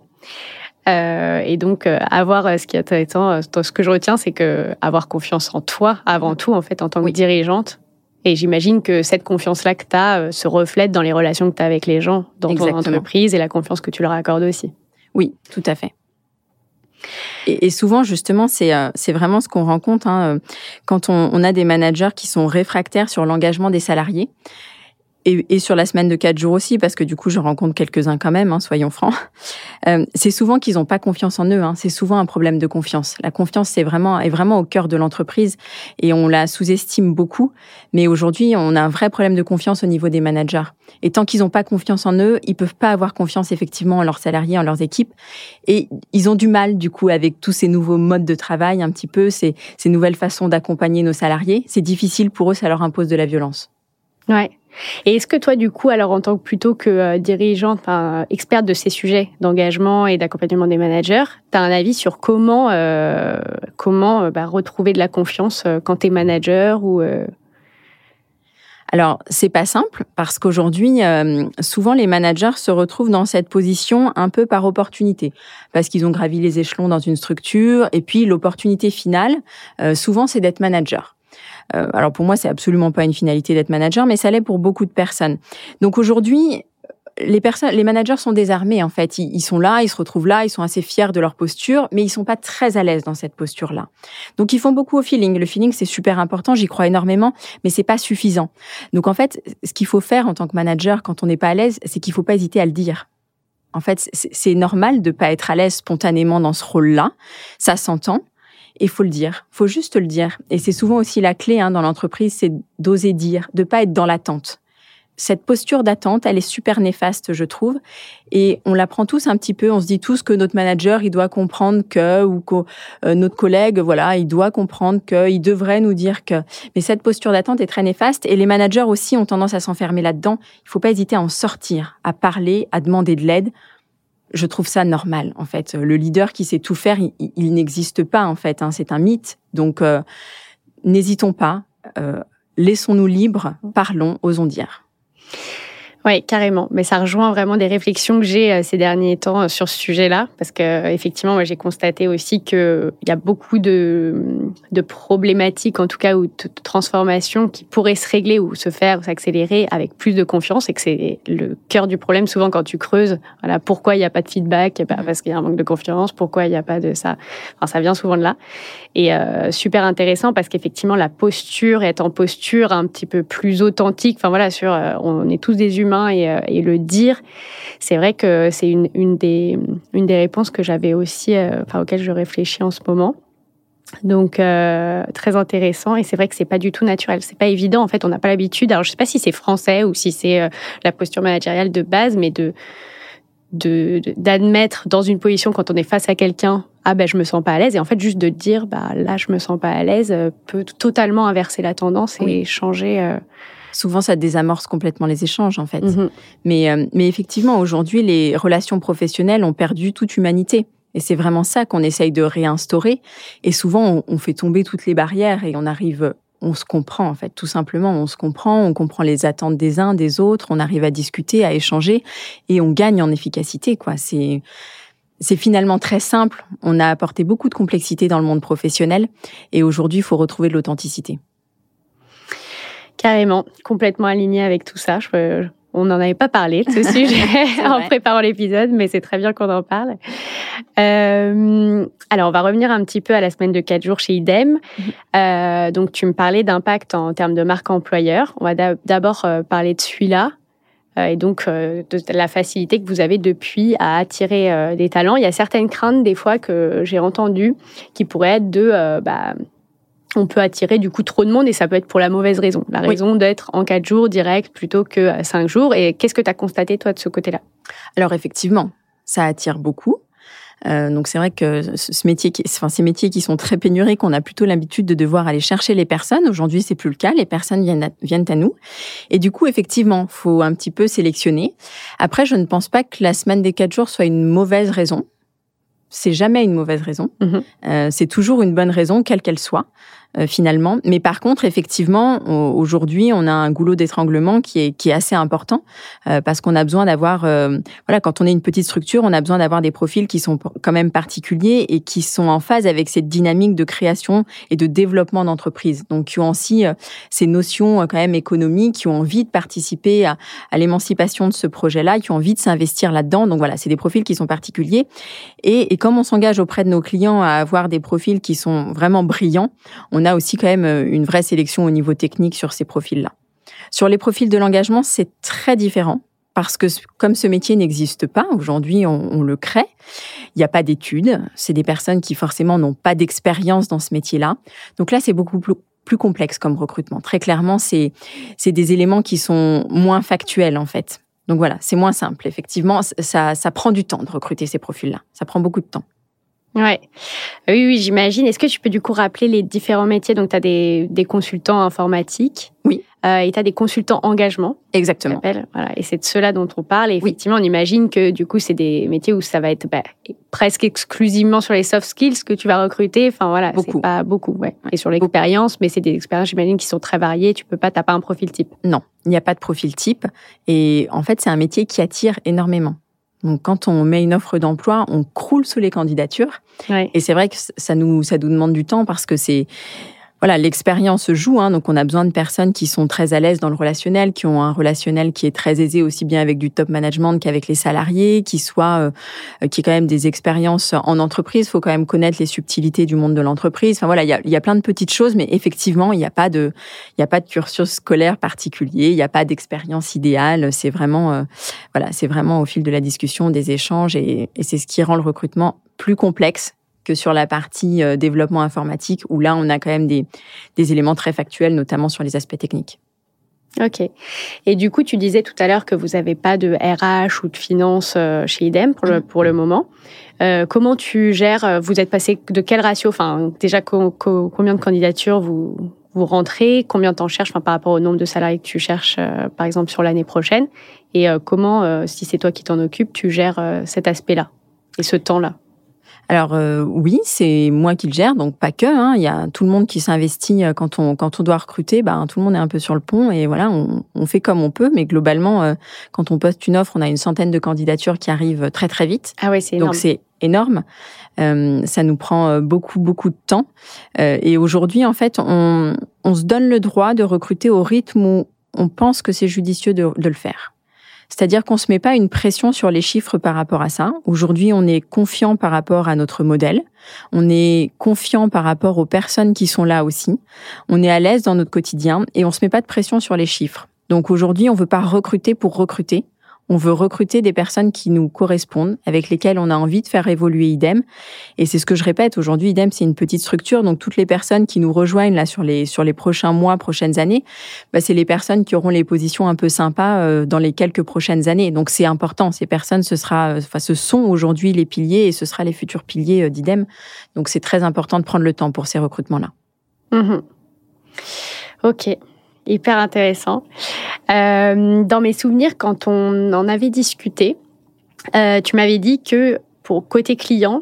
Euh, et donc, euh, avoir euh, ce qui est intéressant, euh, ce que je retiens, c'est que avoir confiance en toi avant tout, en fait, en tant que dirigeante. Et j'imagine que cette confiance-là que tu as se reflète dans les relations que tu as avec les gens, dans ton entreprise et la confiance que tu leur accordes aussi. Oui, tout à fait. Et, souvent, justement, c'est euh, c'est vraiment ce qu'on rencontre hein, euh, quand on, on, a des managers qui sont réfractaires sur l'engagement des salariés et, et, sur la semaine de quatre jours aussi, parce que du coup, je rencontre quelques-uns quand même, hein, soyons francs. Euh, c'est souvent qu'ils n'ont pas confiance en eux. Hein. C'est souvent un problème de confiance. La confiance, c'est vraiment est vraiment au cœur de l'entreprise et on la sous-estime beaucoup. Mais aujourd'hui, on a un vrai problème de confiance au niveau des managers. Et tant qu'ils n'ont pas confiance en eux, ils peuvent pas avoir confiance effectivement en leurs salariés, en leurs équipes. Et ils ont du mal du coup avec tous ces nouveaux modes de travail, un petit peu ces, ces nouvelles façons d'accompagner nos salariés. C'est difficile pour eux, ça leur impose de la violence. Ouais. Et est-ce que toi, du coup, alors en tant que plutôt que euh, dirigeante, enfin, experte de ces sujets d'engagement et d'accompagnement des managers, tu as un avis sur comment, euh, comment euh, bah, retrouver de la confiance euh, quand tu es manager ou alors, c'est pas simple parce qu'aujourd'hui, souvent les managers se retrouvent dans cette position un peu par opportunité, parce qu'ils ont gravi les échelons dans une structure, et puis l'opportunité finale, souvent, c'est d'être manager. Euh, alors pour moi, c'est absolument pas une finalité d'être manager, mais ça l'est pour beaucoup de personnes. Donc aujourd'hui, les personnes, les managers sont désarmés en fait. Ils, sont là, ils se retrouvent là, ils sont assez fiers de leur posture, mais ils sont pas très à l'aise dans cette posture-là. Donc ils font beaucoup au feeling. Le feeling c'est super important, j'y crois énormément, mais c'est pas suffisant. Donc en fait, ce qu'il faut faire en tant que manager quand on n'est pas à l'aise, c'est qu'il faut pas hésiter à le dire. En fait, c'est normal de pas être à l'aise spontanément dans ce rôle-là. Ça s'entend. Il faut le dire, faut juste le dire. Et c'est souvent aussi la clé hein, dans l'entreprise, c'est d'oser dire, de pas être dans l'attente. Cette posture d'attente, elle est super néfaste, je trouve. Et on la prend tous un petit peu. On se dit tous que notre manager, il doit comprendre que, ou que euh, notre collègue, voilà, il doit comprendre que, il devrait nous dire que. Mais cette posture d'attente est très néfaste. Et les managers aussi ont tendance à s'enfermer là-dedans. Il faut pas hésiter à en sortir, à parler, à demander de l'aide je trouve ça normal en fait. Le leader qui sait tout faire, il, n'existe pas en fait. Hein, c'est un mythe. Donc euh, n'hésitons pas, euh, laissons-nous libres, parlons, osons dire. Oui, carrément. Mais ça rejoint vraiment des réflexions que j'ai euh, ces derniers temps euh, sur ce sujet-là, parce que effectivement, moi, j'ai constaté aussi qu'il y a beaucoup de, problématiques, en tout cas, ou de transformations qui pourraient se régler ou se faire, ou s'accélérer avec plus de confiance, et que c'est le cœur du problème souvent quand tu creuses. Voilà, pourquoi il n'y a pas de feedback? Parce qu'il y a un manque de confiance. Pourquoi il n'y a pas de ça? Enfin, ça vient souvent de là. Et euh, super intéressant parce qu'effectivement, la posture est en posture un petit peu plus authentique. Enfin voilà, sur, on est tous des humains euh, et, le dire, c'est vrai que c'est une, une, des, une des réponses que j'avais aussi, euh, enfin, auxquelles je réfléchis en ce moment. Donc euh, très intéressant. Et c'est vrai que c'est pas du tout naturel, c'est pas évident. En fait, on n'a pas l'habitude. Alors je sais pas si c'est français ou si c'est la posture managériale de base, mais de d'admettre dans une position quand on est face à quelqu'un ah ben je me sens pas à l'aise et en fait juste de dire bah là je me sens pas à l'aise peut totalement inverser la tendance et changer souvent ça désamorce complètement les échanges en fait. Mhm. Mais, euh, mais effectivement, aujourd'hui, les relations professionnelles ont perdu toute humanité. Et c'est vraiment ça qu'on essaye de réinstaurer. Et souvent, on, fait tomber toutes les barrières et on arrive, on se comprend en fait, tout simplement. On se comprend, on comprend les attentes des uns, des autres, on arrive à discuter, à échanger et on gagne en efficacité. quoi. C'est c'est finalement très simple. On a apporté beaucoup de complexité dans le monde professionnel et aujourd'hui, il faut retrouver de l'authenticité. Carrément, complètement aligné avec tout ça. on n'en avait pas parlé de ce sujet en préparant l'épisode, mais c'est très bien qu'on en parle. Euh, alors, on va revenir un petit peu à la semaine de 4 jours chez IDEM. Mhm. Euh, donc, tu me parlais d'impact en termes de marque employeur. On va d'abord euh, parler de celui-là. et donc, de la facilité que vous avez depuis à attirer des talents. Il y a certaines craintes, des fois, que j'ai entendues, qui pourraient être de bah, on peut attirer du coup trop de monde et ça peut être pour la mauvaise raison. La raison d'être en quatre jours direct plutôt que cinq jours. Et qu'est-ce que tu as constaté toi de ce côté-là? Alors effectivement, ça attire beaucoup. Euh, donc c'est vrai que ce métier, qui, enfin ces métiers qui sont très pénuriques, on a plutôt l'habitude de devoir aller chercher les personnes. Aujourd'hui, c'est plus le cas. Les personnes viennent à, viennent à nous. Et du coup, effectivement, faut un petit peu sélectionner. Après, je ne pense pas que la semaine des quatre jours soit une mauvaise raison. C'est jamais une mauvaise raison. Mm-hmm. Euh, c'est toujours une bonne raison, quelle qu'elle soit. Euh, finalement. Mais par contre, effectivement, aujourd'hui, on a un goulot d'étranglement qui est, qui est assez important euh, parce qu'on a besoin d'avoir, euh, voilà, quand on est une petite structure, on a besoin d'avoir des profils qui sont quand même particuliers et qui sont en phase avec cette dynamique de création et de développement d'entreprise. Donc, qui ont aussi ces notions quand même économiques, qui ont envie de participer à, à l'émancipation de ce projet-là, qui ont envie de s'investir là-dedans. Donc voilà, c'est des profils qui sont particuliers. Et, et comme on s'engage auprès de nos clients à avoir des profils qui sont vraiment brillants, on a aussi quand même euh, une vraie sélection au niveau technique sur ces profils-là. Sur les profils de l'engagement, c'est très différent parce que comme ce métier n'existe pas, aujourd'hui on, le crée, il n'y a pas d'études, c'est des personnes qui forcément n'ont pas d'expérience dans ce métier-là. Donc là, c'est beaucoup plus, complexe comme recrutement. Très clairement, c'est des éléments qui sont moins factuels en fait. Donc voilà, c'est moins simple. Effectivement, ça prend du temps de recruter ces profils-là. Ça prend beaucoup de temps. Ouais. Oui, oui, j'imagine. Est-ce que tu peux du coup rappeler les différents métiers? Donc, tu as des, des, consultants informatiques. Oui. Euh, et tu as des consultants engagement. Exactement. Voilà. Et c'est de cela dont on parle. Et effectivement, on imagine que du coup, c'est des métiers où ça va être bah, presque exclusivement sur les soft skills que tu vas recruter. Enfin, voilà. Beaucoup. Pas beaucoup, ouais. Et sur l'expérience, mais c'est des expériences, j'imagine, qui sont très variées. Tu peux pas, t'as pas un profil type. Non, il n'y a pas de profil type. Et en fait, c'est un métier qui attire énormément. Donc, quand on met une offre d'emploi, on croule sous les candidatures. Et c'est vrai que ça nous, ça nous demande du temps parce que c'est, voilà, l'expérience joue. Hein, donc, on a besoin de personnes qui sont très à l'aise dans le relationnel, qui ont un relationnel qui est très aisé aussi bien avec du top management qu'avec les salariés, qui soit, euh, qui est quand même des expériences en entreprise. Il faut quand même connaître les subtilités du monde de l'entreprise. Enfin voilà, il y a, plein de petites choses, mais effectivement, il n'y a pas de, il y a pas de cursus scolaire particulier. Il n'y a pas d'expérience idéale. C'est vraiment, euh, voilà, c'est vraiment au fil de la discussion, des échanges, et c'est ce qui rend le recrutement plus complexe que sur la partie euh, développement informatique, où là, on a quand même des, des éléments très factuels, notamment sur les aspects techniques. Ok. Et du coup, tu disais tout à l'heure que vous n'avez pas de RH ou de finance euh, chez IDEM pour le, pour le moment. Euh, comment tu gères Vous êtes passé de quel ratio Enfin, déjà, combien de candidatures vous, vous rentrez Combien de temps cherches enfin, par rapport au nombre de salariés que tu cherches, par exemple, sur l'année prochaine? Et comment, si c'est toi qui t'en occupes, tu gères cet aspect-là et ce temps-là? Alors euh, oui, c'est moi qui le gère, donc pas que. Hein. Il y a tout le monde qui s'investit euh, quand on quand on doit recruter. Ben tout le monde est un peu sur le pont et voilà, on, on fait comme on peut. Mais globalement, euh, quand on poste une offre, on a une centaine de candidatures qui arrivent très très vite. Ah oui, c'est énorme. Donc c'est énorme. ça nous prend beaucoup beaucoup de temps. et aujourd'hui, en fait, on, on se donne le droit de recruter au rythme où on pense que c'est judicieux de, de le faire. C'est-à-dire qu'on se met pas une pression sur les chiffres par rapport à ça. Aujourd'hui, on est confiant par rapport à notre modèle. On est confiant par rapport aux personnes qui sont là aussi. On est à l'aise dans notre quotidien et on se met pas de pression sur les chiffres. Donc aujourd'hui, on veut pas recruter pour recruter. On veut recruter des personnes qui nous correspondent, avec lesquelles on a envie de faire évoluer IDEM. Et c'est ce que je répète, aujourd'hui, IDEM, c'est une petite structure. Donc, toutes les personnes qui nous rejoignent là sur les, sur les prochains mois, prochaines années, bah, c'est les personnes qui auront les positions un peu sympas euh, dans les quelques prochaines années. Donc, c'est important. Ces personnes, ce sera, euh, enfin, ce sont aujourd'hui les piliers et ce sera les futurs piliers euh, d'IDEM. Donc, c'est très important de prendre le temps pour ces recrutements-là. Mmh ok hyper intéressant. Euh, dans mes souvenirs, quand on en avait discuté, euh, tu m'avais dit que pour côté client,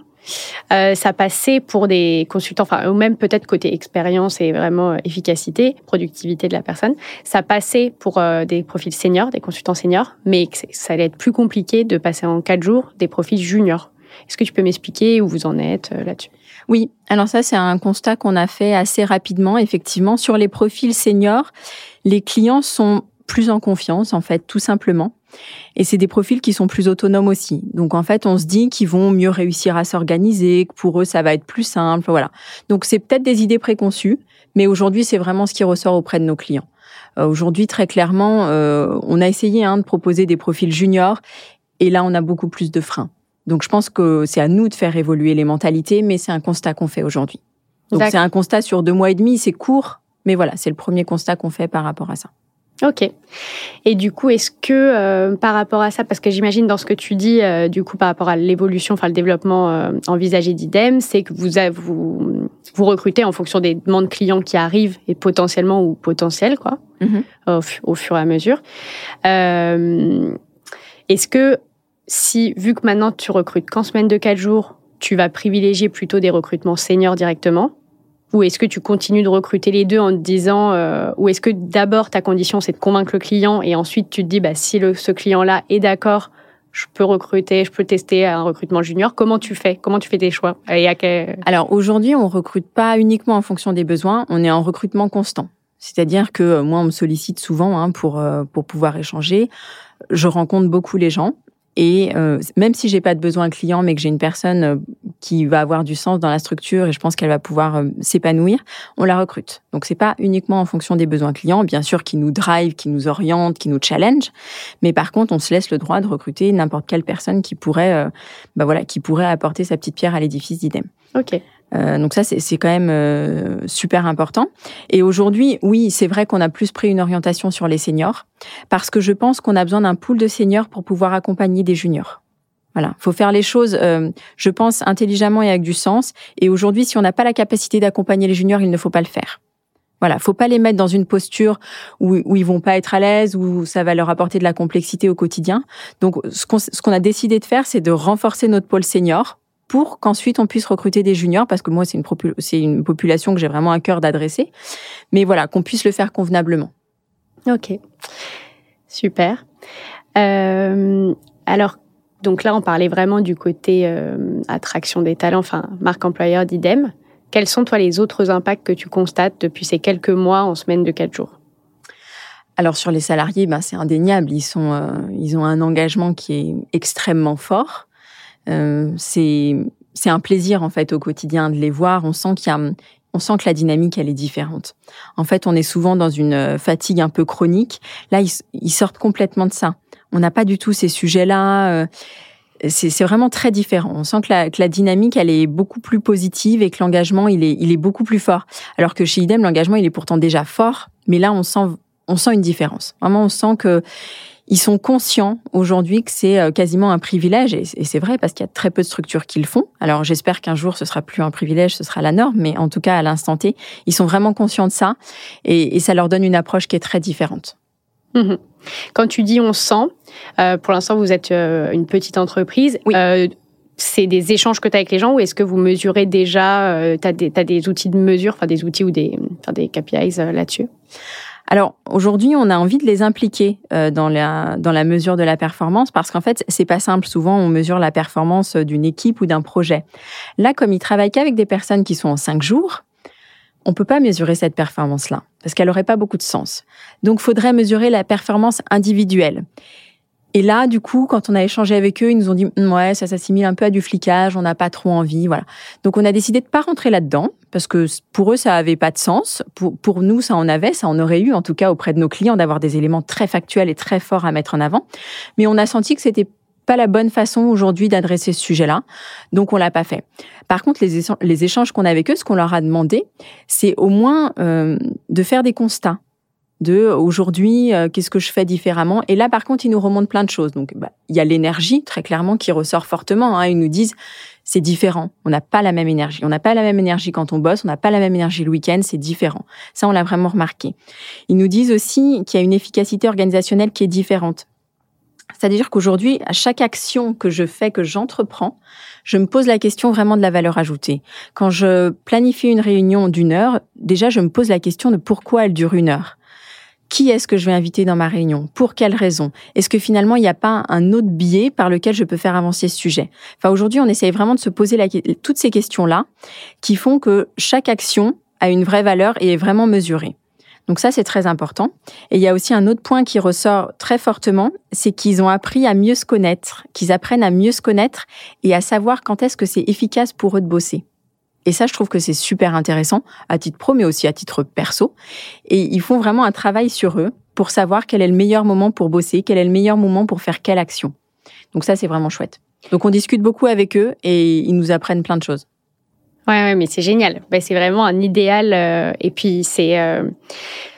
euh, ça passait pour des consultants, enfin, ou même peut-être côté expérience et vraiment efficacité, productivité de la personne, ça passait pour des profils seniors, des consultants seniors, mais ça allait être plus compliqué de passer en quatre jours des profils juniors. Est-ce que tu peux m'expliquer où vous en êtes là-dessus? Oui, alors ça c'est un constat qu'on a fait assez rapidement. Effectivement, sur les profils seniors, les clients sont plus en confiance en fait, tout simplement. Et c'est des profils qui sont plus autonomes aussi. Donc en fait, on se dit qu'ils vont mieux réussir à s'organiser, que pour eux ça va être plus simple, voilà. Donc c'est peut-être des idées préconçues, mais aujourd'hui c'est vraiment ce qui ressort auprès de nos clients. Euh, aujourd'hui, très clairement, euh, on a essayé hein, de proposer des profils juniors, et là on a beaucoup plus de freins. Donc je pense que c'est à nous de faire évoluer les mentalités, mais c'est un constat qu'on fait aujourd'hui. Donc c'est un constat sur deux mois et demi, c'est court, mais voilà, c'est le premier constat qu'on fait par rapport à ça. Ok. Et du coup, est-ce que euh, par rapport à ça, parce que j'imagine dans ce que tu dis, euh, du coup, par rapport à l'évolution, enfin le développement euh, envisagé d'IDEM, c'est que vous, vous, vous recrutez en fonction des demandes clients qui arrivent et potentiellement ou potentiels, quoi, mm-hmm. au, au, fur et à mesure. est-ce que si, vu que maintenant tu recrutes qu'en semaine de 4 jours, tu vas privilégier plutôt des recrutements seniors directement? Ou est-ce que tu continues de recruter les deux en te disant, euh, ou est-ce que d'abord ta condition c'est de convaincre le client et ensuite tu te dis, bah, si le, ce client-là est d'accord, je peux recruter, je peux tester un recrutement junior. Comment tu fais? Comment tu fais tes choix? Et Alors aujourd'hui, on recrute pas uniquement en fonction des besoins, on est en recrutement constant. C'est-à-dire que euh, moi, on me sollicite souvent hein, pour euh, pour pouvoir échanger. Je rencontre beaucoup les gens. Et euh, même si j'ai pas de besoin client, mais que j'ai une personne euh, qui va avoir du sens dans la structure et je pense qu'elle va pouvoir euh, s'épanouir, on la recrute. Donc c'est pas uniquement en fonction des besoins clients, bien sûr, qui nous drive, qui nous oriente, qui nous challenge, mais par contre on se laisse le droit de recruter n'importe quelle personne qui pourrait, bah voilà, qui pourrait apporter sa petite pierre à l'édifice d'IDEM. Ok. Euh, donc ça, c'est quand même euh, super important. Et aujourd'hui, oui, c'est vrai qu'on a plus pris une orientation sur les seniors, parce que je pense qu'on a besoin d'un pool de seniors pour pouvoir accompagner des juniors. Voilà, faut faire les choses, euh, je pense, intelligemment et avec du sens. Et aujourd'hui, si on n'a pas la capacité d'accompagner les juniors, il ne faut pas le faire. Voilà, faut pas les mettre dans une posture où, où ils vont pas être à l'aise, où ça va leur apporter de la complexité au quotidien. Donc, ce qu'on a décidé de faire, c'est de renforcer notre pôle senior pour qu'ensuite on puisse recruter des juniors, parce que moi c'est une, c'est une population que j'ai vraiment à cœur d'adresser, mais voilà, qu'on puisse le faire convenablement. Ok, super. Euh, alors, donc là, on parlait vraiment du côté euh, attraction des talents, enfin, marque employeur d'IDEM. Quels sont, toi, les autres impacts que tu constates depuis ces quelques mois en semaine de quatre jours? Alors sur les salariés, ben, c'est indéniable. Ils sont, euh, ils ont un engagement qui est extrêmement fort. Euh, c'est c'est un plaisir en fait au quotidien de les voir. On sent qu'il y a on sent que la dynamique elle est différente. En fait, on est souvent dans une euh, fatigue un peu chronique. Là, ils, sortent complètement de ça. On n'a pas du tout ces sujets-là. Euh, c'est vraiment très différent. On sent que la, que la, dynamique, elle est beaucoup plus positive et que l'engagement, il est, il est beaucoup plus fort. Alors que chez IDEM, l'engagement, il est pourtant déjà fort, mais là, on sent, on sent une différence. Vraiment, on sent que ils sont conscients aujourd'hui que c'est euh, quasiment un privilège, et c'est vrai parce qu'il y a très peu de structures qui le font. Alors j'espère qu'un jour ce sera plus un privilège, ce sera la norme, mais en tout cas à l'instant T, ils sont vraiment conscients de ça, et, ça leur donne une approche qui est très différente. Mmh Quand tu dis on sent, euh, pour l'instant vous êtes euh, une petite entreprise. c'est des échanges que tu as avec les gens ou est-ce que vous mesurez déjà, tu as, des outils de mesure, enfin des outils ou des, des KPIs là-dessus? Alors aujourd'hui, on a envie de les impliquer euh, dans la dans la mesure de la performance parce qu'en fait, c'est pas simple. Souvent, on mesure la performance d'une équipe ou d'un projet. Là, comme ils travaillent qu'avec des personnes qui sont en cinq jours, on peut pas mesurer cette performance-là parce qu'elle aurait pas beaucoup de sens. Donc, faudrait mesurer la performance individuelle. Et là, du coup, quand on a échangé avec eux, ils nous ont dit hum, ouais, ça s'assimile un peu à du flicage, on n'a pas trop envie, voilà. Donc on a décidé de pas rentrer là-dedans parce que pour eux ça avait pas de sens. Pour pour nous ça en avait, ça en aurait eu en tout cas auprès de nos clients d'avoir des éléments très factuels et très forts à mettre en avant. Mais on a senti que c'était pas la bonne façon aujourd'hui d'adresser ce sujet-là, donc on l'a pas fait. Par contre, les échanges qu'on a avec eux, ce qu'on leur a demandé, c'est au moins euh, de faire des constats de aujourd'hui euh, qu'est-ce que je fais différemment? Et là par contre ils nous remontent plein de choses. Donc bah, il y a l'énergie très clairement qui ressort fortement hein. ils nous disent c'est différent. On n'a pas la même énergie. On n'a pas la même énergie quand on bosse. On n'a pas la même énergie le week-end. C'est différent. Ça on l'a vraiment remarqué. Ils nous disent aussi qu'il y a une efficacité organisationnelle qui est différente. C'est-à-dire qu'aujourd'hui, à chaque action que je fais, que j'entreprends, je me pose la question vraiment de la valeur ajoutée. Quand je planifie une réunion d'une heure, déjà, je me pose la question de pourquoi elle dure une heure qui est-ce que je vais inviter dans ma réunion? Pour quelles raisons Est-ce que finalement, il n'y a pas un autre biais par lequel je peux faire avancer ce sujet? Enfin, aujourd'hui, on essaye vraiment de se poser toutes ces questions-là qui font que chaque action a une vraie valeur et est vraiment mesurée. Donc ça, c'est très important. Et il y a aussi un autre point qui ressort très fortement, c'est qu'ils ont appris à mieux se connaître, qu'ils apprennent à mieux se connaître et à savoir quand est-ce que c'est efficace pour eux de bosser. Et ça, je trouve que c'est super intéressant à titre pro, mais aussi à titre perso. Et ils font vraiment un travail sur eux pour savoir quel est le meilleur moment pour bosser, quel est le meilleur moment pour faire quelle action. Donc ça, c'est vraiment chouette. Donc on discute beaucoup avec eux et ils nous apprennent plein de choses. Ouais, ouais mais c'est génial. Ben, c'est vraiment un idéal. Euh, et puis c'est, euh,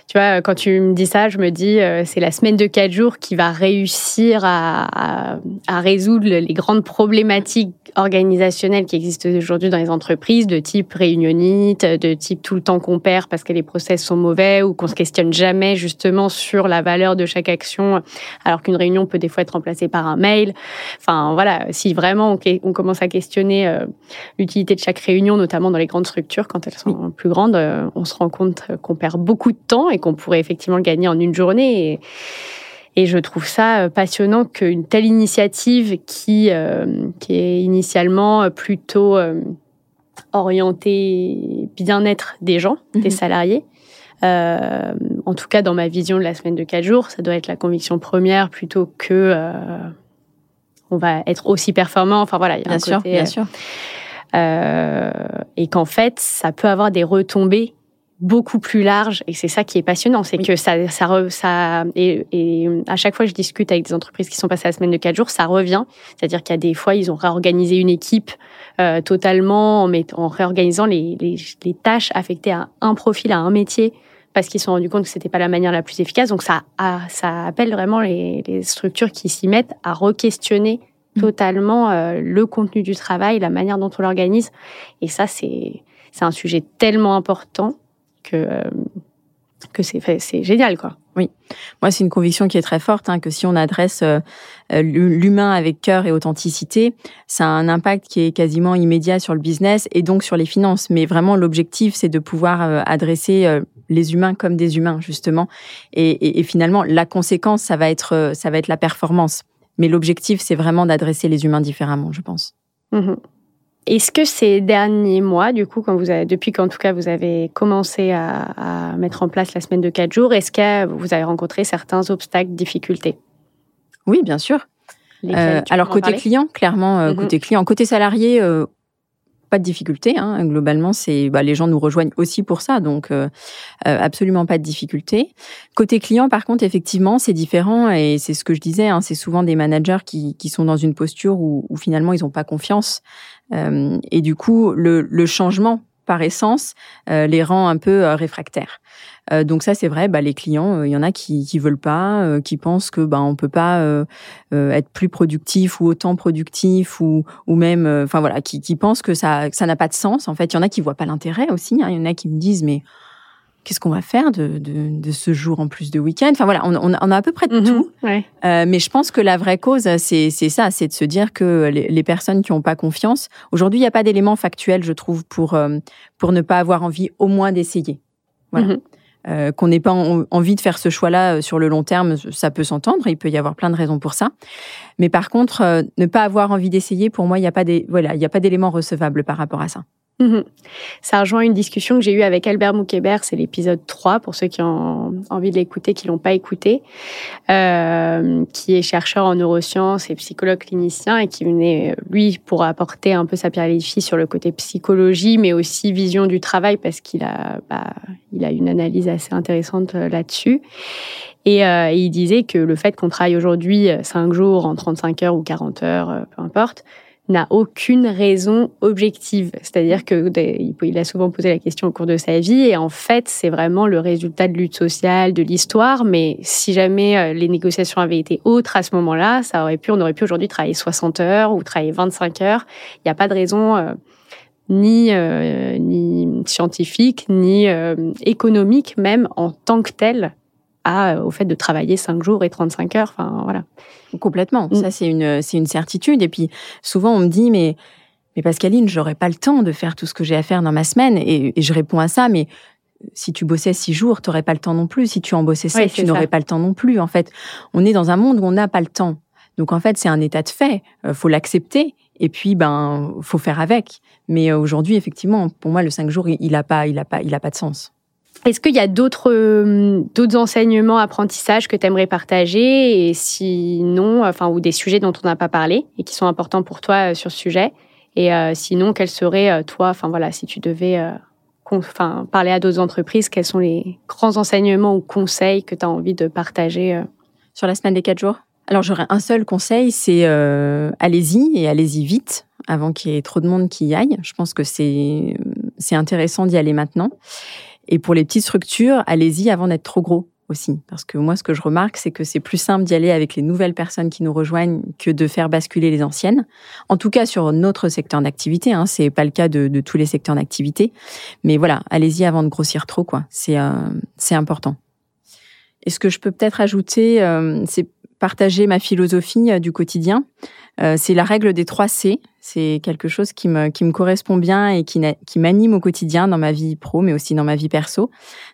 tu vois, quand tu me dis ça, je me dis euh, c'est la semaine de quatre jours qui va réussir à, à, à résoudre les grandes problématiques organisationnelles qui existent aujourd'hui dans les entreprises, de type réunionite, de type tout le temps qu'on perd parce que les process sont mauvais ou qu'on se questionne jamais justement sur la valeur de chaque action, alors qu'une réunion peut des fois être remplacée par un mail. Enfin voilà, si vraiment on, commence à questionner euh, l'utilité de chaque réunion, notamment dans les grandes structures, quand elles sont plus grandes, euh, on se rend compte qu'on perd beaucoup de temps et qu'on pourrait effectivement gagner en une journée. Et, et je trouve ça euh, passionnant qu'une telle initiative qui, euh, qui est initialement plutôt euh, orientée bien-être des gens, des mhm. salariés, euh, en tout cas dans ma vision de la semaine de quatre jours, ça doit être la conviction première plutôt que euh, on va être aussi performant. Enfin voilà, il y a bien un sûr, côté, bien sûr. et qu'en fait, ça peut avoir des retombées beaucoup plus large et c'est ça qui est passionnant, c'est que ça, ça, ça et, et, à chaque fois je discute avec des entreprises qui sont passées la semaine de quatre jours, ça revient. C'est-à-dire qu'il y a des fois ils ont réorganisé une équipe euh, totalement en, en réorganisant les, les, les, tâches affectées à un profil, à un métier parce qu'ils se sont rendus compte que c'était pas la manière la plus efficace. Donc ça, a, ça appelle vraiment les, les structures qui s'y mettent à re-questionner mmh. totalement euh, le contenu du travail, la manière dont on l'organise. Et ça, c'est c'est un sujet tellement important que euh, que c'est c'est génial quoi. Oui, moi c'est une conviction qui est très forte hein, que si on adresse euh, euh, l'humain avec cœur et authenticité, ça a un impact qui est quasiment immédiat sur le business et donc sur les finances. Mais vraiment l'objectif c'est de pouvoir adresser les humains comme des humains justement. Et, et, et, finalement la conséquence ça va être ça va être la performance. Mais l'objectif c'est vraiment d'adresser les humains différemment, je pense. Mmh est-ce que ces derniers mois, du coup, quand vous avez, depuis qu'en tout cas vous avez commencé à, à, mettre en place la semaine de quatre jours, est-ce que vous avez rencontré certains obstacles, difficultés? Oui, bien sûr. Euh, alors côté client, clairement, euh, mm-hmm. côté client, côté salarié, euh, pas de difficulté. Hein. Globalement, c'est bah, les gens nous rejoignent aussi pour ça, donc euh, absolument pas de difficulté. Côté client, par contre, effectivement, c'est différent et c'est ce que je disais. Hein, c'est souvent des managers qui, qui sont dans une posture où, où finalement ils n'ont pas confiance et du coup le, le changement par essence euh, les rend un peu euh, réfractaires. Euh, donc ça c'est vrai, bah, les clients, il y en a qui qui veulent pas, qui pensent que bah on peut pas être plus productif ou autant productif ou ou même, enfin voilà, qui qui pensent que ça ça n'a pas de sens. En fait, il y en a qui voient pas l'intérêt aussi. Hein. Il y en a qui me disent mais qu'est-ce qu'on va faire de, de, ce jour en plus de week-end? Enfin voilà, on, on, a à peu près de mhm, tout. Euh, mais je pense que la vraie cause, c'est ça, c'est de se dire que les, personnes qui n'ont pas confiance, aujourd'hui, il n'y a pas d'élément factuel, je trouve, pour, euh, pour ne pas avoir envie au moins d'essayer. Voilà. Mhm. Euh, qu'on n'ait pas envie de faire ce choix-là sur le long terme, ça peut s'entendre. Il peut y avoir plein de raisons pour ça. Mais par contre, ne pas avoir envie d'essayer, pour moi, il n'y a pas des, voilà, il n'y a pas d'élément recevable par rapport à ça. Mhm. Ça rejoint une discussion que j'ai eue avec Albert Moukébert, c'est l'épisode 3 pour ceux qui ont envie de l'écouter, qui l'ont pas écouté, euh, qui est chercheur en neurosciences et psychologue clinicien et qui venait, lui, pour apporter un peu sa pierre sur le côté psychologie, mais aussi vision du travail parce qu'il a, bah, il a une analyse assez intéressante euh, là-dessus. Et euh, il disait que le fait qu'on travaille aujourd'hui 5 jours en 35 heures ou 40 heures, peu importe, n'a aucune raison objective. C'est-à-dire que il a souvent posé la question au cours de sa vie et en fait, c'est vraiment le résultat de lutte sociale, de l'histoire. Mais si jamais euh, les négociations avaient été autres à ce moment-là, ça aurait pu, on aurait pu aujourd'hui travailler 60 heures ou travailler 25 heures. Il n'y a pas de raison euh, ni euh, ni scientifique ni économique même en tant que tel au fait de travailler 5 jours et 35 heures. Enfin, voilà. Complètement. Mm. Ça, c'est une, c'est une certitude. Et puis, souvent, on me dit, mais, mais Pascaline, j'aurais pas le temps de faire tout ce que j'ai à faire dans ma semaine. Et, je réponds à ça, mais si tu bossais six jours, tu n'aurais pas le temps non plus. Si tu en bossais sept, tu n'aurais pas le temps non plus. En fait, on est dans un monde où on n'a pas le temps. Donc, en fait, c'est un état de fait. Euh, faut l'accepter. Et puis, ben, faut faire avec. Mais euh, aujourd'hui, effectivement, pour moi, le cinq jours, il n'a pas, il a pas, il a pas de sens. Est-ce qu'il y a d'autres euh, d'autres enseignements, apprentissages que tu aimerais partager et sinon, enfin, ou des sujets dont on n'a pas parlé et qui sont importants pour toi euh, sur ce sujet? Et euh, sinon, quels seraient, toi, enfin voilà, si tu devais enfin, parler à d'autres entreprises, quels sont les grands enseignements ou conseils que tu as envie de partager Sur la semaine des quatre jours? Alors, j'aurais un seul conseil, c'est allez-y et allez-y vite avant qu'il y ait trop de monde qui y aille. Je pense que c'est intéressant d'y aller maintenant. Et pour les petites structures, allez-y avant d'être trop gros aussi. Parce que moi, ce que je remarque, c'est que c'est plus simple d'y aller avec les nouvelles personnes qui nous rejoignent que de faire basculer les anciennes. En tout cas, sur notre secteur d'activité. Hein, c'est pas le cas de, tous les secteurs d'activité. Mais voilà, allez-y avant de grossir trop, quoi. C'est euh, c'est important. Et ce que je peux peut-être ajouter, euh, c'est partager ma philosophie euh, du quotidien. Euh, c'est la règle des trois C. C'est quelque chose qui me, qui me correspond bien et qui, qui m'anime au quotidien dans ma vie pro, mais aussi dans ma vie perso.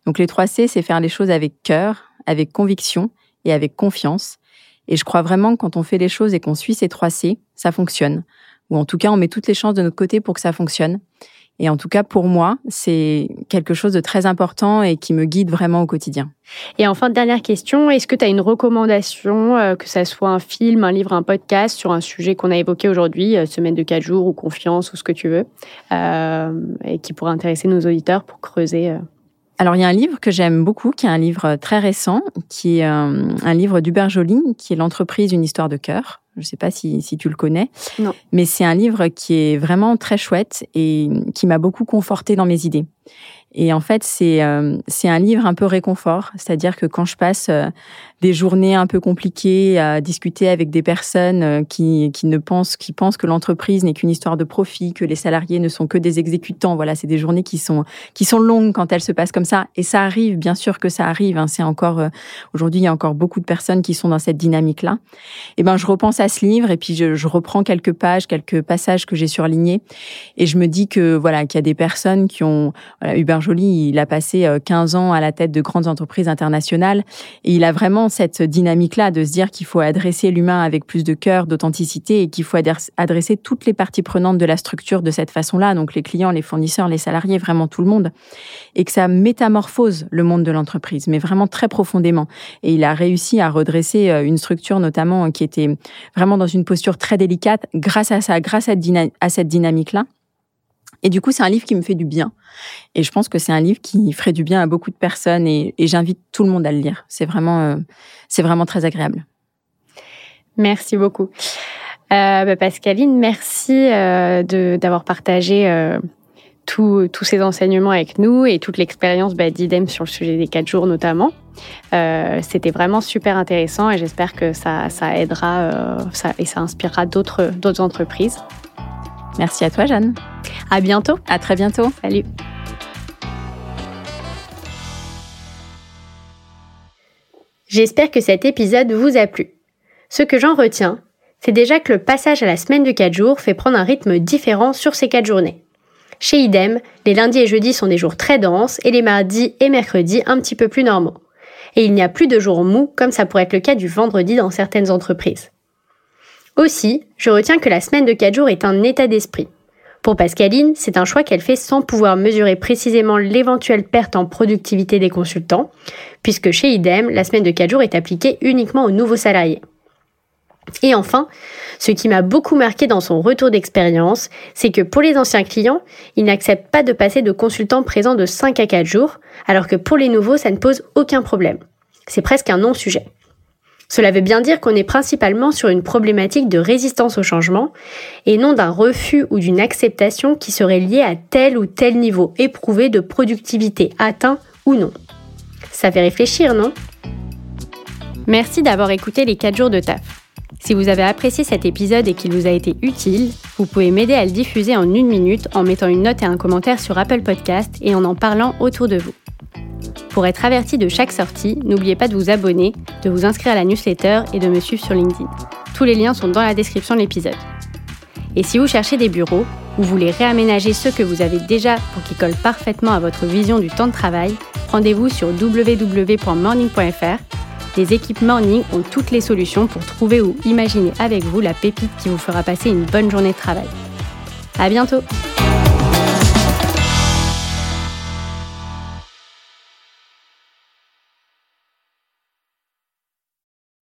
Donc les trois C, c'est faire les choses avec cœur, avec conviction et avec confiance. Et je crois vraiment que quand on fait les choses et qu'on suit ces trois C, ça fonctionne. Ou en tout cas, on met toutes les chances de notre côté pour que ça fonctionne. Et en tout cas, pour moi, c'est quelque chose de très important et qui me guide vraiment au quotidien. Et enfin, dernière question, est-ce que tu as une recommandation, euh, que ça soit un film, un livre, un podcast, sur un sujet qu'on a évoqué aujourd'hui, euh, semaine de quatre jours ou confiance ou ce que tu veux, euh, et qui pourrait intéresser nos auditeurs pour creuser alors, il y a un livre que j'aime beaucoup, qui est un livre très récent, qui est un, livre d'Hubert Joly, qui est L'entreprise, une histoire de cœur. Je ne sais pas si, si, tu le connais. Non. Mais c'est un livre qui est vraiment très chouette et qui m'a beaucoup conforté dans mes idées. Et en fait, c'est euh, c'est un livre un peu réconfort, c'est-à-dire que quand je passe euh, des journées un peu compliquées à discuter avec des personnes euh, qui qui ne pensent qui pensent que l'entreprise n'est qu'une histoire de profit, que les salariés ne sont que des exécutants, voilà, c'est des journées qui sont qui sont longues quand elles se passent comme ça. Et ça arrive, bien sûr que ça arrive. Hein, c'est encore aujourd'hui, il y a encore beaucoup de personnes qui sont dans cette dynamique-là. Et ben, je repense à ce livre et puis je, je reprends quelques pages, quelques passages que j'ai surlignés et je me dis que voilà qu'il y a des personnes qui ont voilà, Hubert Joly, il a passé 15 euh, ans à la tête de grandes entreprises internationales et il a vraiment cette dynamique-là de se dire qu'il faut adresser l'humain avec plus de cœur, d'authenticité et qu'il faut adresser toutes les parties prenantes de la structure de cette façon-là, donc les clients, les fournisseurs, les salariés, vraiment tout le monde, et que ça métamorphose le monde de l'entreprise, mais vraiment très profondément. Et il a réussi à redresser euh, une structure notamment qui était vraiment dans une posture très délicate grâce à ça, grâce à cette dynamique-là. Et du coup, c'est un livre qui me fait du bien. Et je pense que c'est un livre qui ferait du bien à beaucoup de personnes et, j'invite tout le monde à le lire. C'est vraiment, euh, c'est vraiment très agréable. Merci beaucoup. Euh, bah, Pascaline, merci euh, d'avoir partagé tous ces enseignements avec nous et toute l'expérience bah, d'IDEM sur le sujet des quatre jours notamment. C'était vraiment super intéressant et j'espère que ça, ça aidera ça, et ça inspirera d'autres entreprises. Merci à toi, Jeanne. À bientôt. À très bientôt. Salut. J'espère que cet épisode vous a plu. Ce que j'en retiens, c'est déjà que le passage à la semaine de 4 jours fait prendre un rythme différent sur ces 4 journées. Chez Idem, les lundis et jeudis sont des jours très denses et les mardis et mercredis un petit peu plus normaux. Et il n'y a plus de jours mous comme ça pourrait être le cas du vendredi dans certaines entreprises. Aussi, je retiens que la semaine de 4 jours est un état d'esprit. Pour Pascaline, c'est un choix qu'elle fait sans pouvoir mesurer précisément l'éventuelle perte en productivité des consultants, puisque chez Idem, la semaine de 4 jours est appliquée uniquement aux nouveaux salariés. Et enfin, ce qui m'a beaucoup marqué dans son retour d'expérience, c'est que pour les anciens clients, ils n'acceptent pas de passer de consultants présents de 5 à 4 jours, alors que pour les nouveaux, ça ne pose aucun problème. C'est presque un non-sujet. Cela veut bien dire qu'on est principalement sur une problématique de résistance au changement et non d'un refus ou d'une acceptation qui serait liée à tel ou tel niveau éprouvé de productivité atteint ou non. Ça fait réfléchir, non? Merci d'avoir écouté les 4 jours de taf. Si vous avez apprécié cet épisode et qu'il vous a été utile, vous pouvez m'aider à le diffuser en une minute en mettant une note et un commentaire sur Apple Podcast et en en parlant autour de vous. Pour être averti de chaque sortie, n'oubliez pas de vous abonner, de vous inscrire à la newsletter et de me suivre sur LinkedIn. Tous les liens sont dans la description de l'épisode. Et si vous cherchez des bureaux ou voulez réaménager ceux que vous avez déjà pour qu'ils collent parfaitement à votre vision du temps de travail, rendez-vous sur www.morning.fr les équipes Morning ont toutes les solutions pour trouver ou imaginer avec vous la pépite qui vous fera passer une bonne journée de travail. À bientôt!